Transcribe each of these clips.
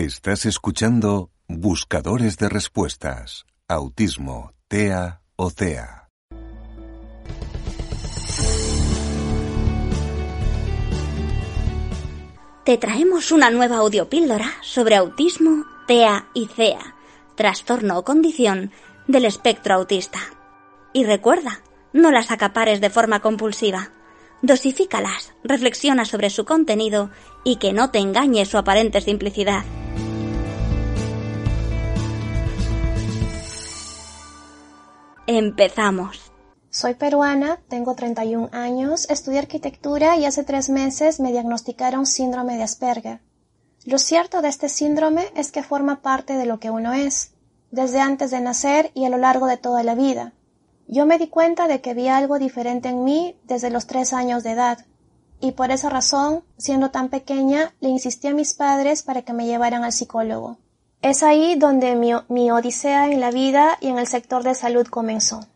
Estás escuchando Buscadores de Respuestas, Autismo, TEA o CEA. Te traemos una nueva audiopíldora sobre autismo, TEA y CEA, trastorno o condición del espectro autista. Y recuerda, no las acapares de forma compulsiva. Dosifícalas, reflexiona sobre su contenido y que no te engañe su aparente simplicidad. Empezamos. Soy peruana, tengo 31 años, estudié arquitectura y hace tres meses me diagnosticaron síndrome de Asperger. Lo cierto de este síndrome es que forma parte de lo que uno es, desde antes de nacer y a lo largo de toda la vida. Yo me di cuenta de que había algo diferente en mí desde los tres años de edad, y por esa razón, siendo tan pequeña, le insistí a mis padres para que me llevaran al psicólogo. Es ahí donde mi, odisea en la vida y en el sector de salud comenzó.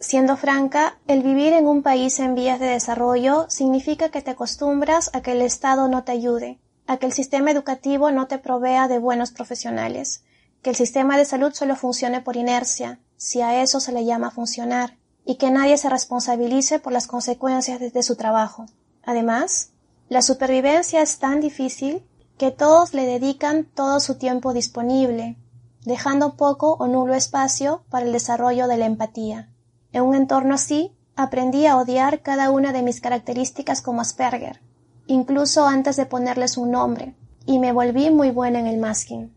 Siendo franca, el vivir en un país en vías de desarrollo significa que te acostumbras a que el Estado no te ayude, a que el sistema educativo no te provea de buenos profesionales, que el sistema de salud solo funcione por inercia, si a eso se le llama funcionar, y que nadie se responsabilice por las consecuencias de su trabajo. Además, la supervivencia es tan difícil que todos le dedican todo su tiempo disponible, dejando poco o nulo espacio para el desarrollo de la empatía. En un entorno así, aprendí a odiar cada una de mis características como Asperger, incluso antes de ponerles un nombre, y me volví muy buena en el masking.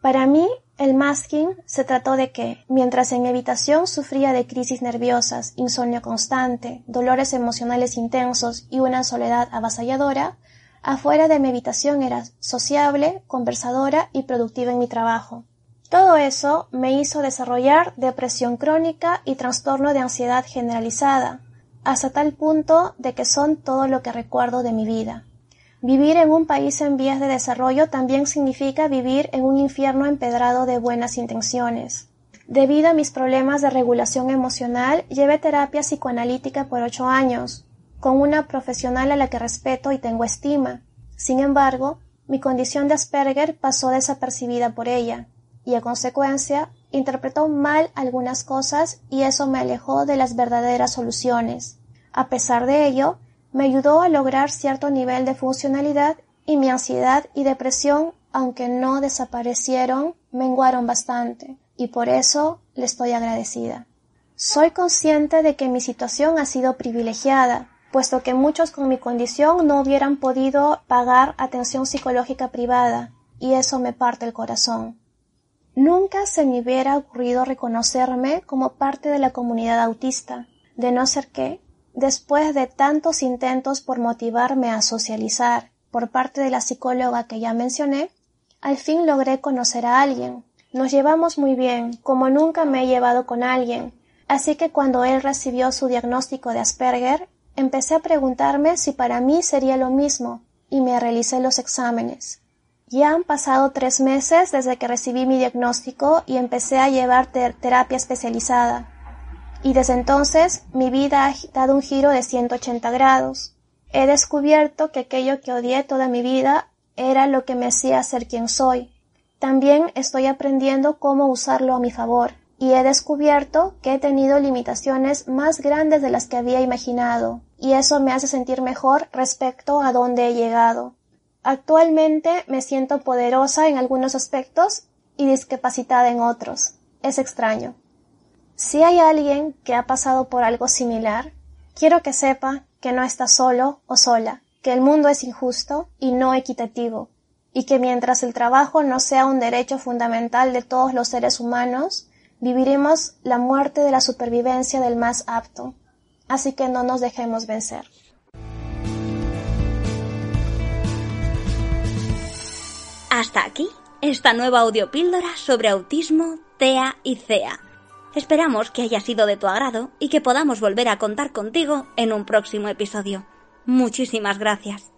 Para mí, el masking se trató de que, mientras en mi habitación sufría de crisis nerviosas, insomnio constante, dolores emocionales intensos y una soledad avasalladora, afuera de mi habitación era sociable, conversadora y productiva en mi trabajo. Todo eso me hizo desarrollar depresión crónica y trastorno de ansiedad generalizada, hasta tal punto de que son todo lo que recuerdo de mi vida. Vivir en un país en vías de desarrollo también significa vivir en un infierno empedrado de buenas intenciones. Debido a mis problemas de regulación emocional, llevé terapia psicoanalítica por ocho años, con una profesional a la que respeto y tengo estima. Sin embargo, mi condición de Asperger pasó desapercibida por ella y a consecuencia interpretó mal algunas cosas y eso me alejó de las verdaderas soluciones. A pesar de ello, me ayudó a lograr cierto nivel de funcionalidad y mi ansiedad y depresión, aunque no desaparecieron, menguaron bastante y por eso le estoy agradecida. Soy consciente de que mi situación ha sido privilegiada, puesto que muchos con mi condición no hubieran podido pagar atención psicológica privada, y eso me parte el corazón. Nunca se me hubiera ocurrido reconocerme como parte de la comunidad autista, de no ser que, después de tantos intentos por motivarme a socializar por parte de la psicóloga que ya mencioné, al fin logré conocer a alguien. Nos llevamos muy bien, como nunca me he llevado con alguien, así que cuando él recibió su diagnóstico de Asperger, empecé a preguntarme si para mí sería lo mismo, y me realicé los exámenes. Ya han pasado tres meses desde que recibí mi diagnóstico y empecé a llevar terapia especializada. Y desde entonces mi vida ha dado un giro de 180 grados. He descubierto que aquello que odié toda mi vida era lo que me hacía ser quien soy. También estoy aprendiendo cómo usarlo a mi favor y he descubierto que he tenido limitaciones más grandes de las que había imaginado y eso me hace sentir mejor respecto a dónde he llegado. Actualmente me siento poderosa en algunos aspectos y discapacitada en otros. Es extraño. Si hay alguien que ha pasado por algo similar, quiero que sepa que no está solo o sola, que el mundo es injusto y no equitativo, y que mientras el trabajo no sea un derecho fundamental de todos los seres humanos, viviremos la muerte de la supervivencia del más apto. Así que no nos dejemos vencer. Hasta aquí esta nueva audiopíldora sobre autismo, TEA y CEA. Esperamos que haya sido de tu agrado y que podamos volver a contar contigo en un próximo episodio. Muchísimas gracias.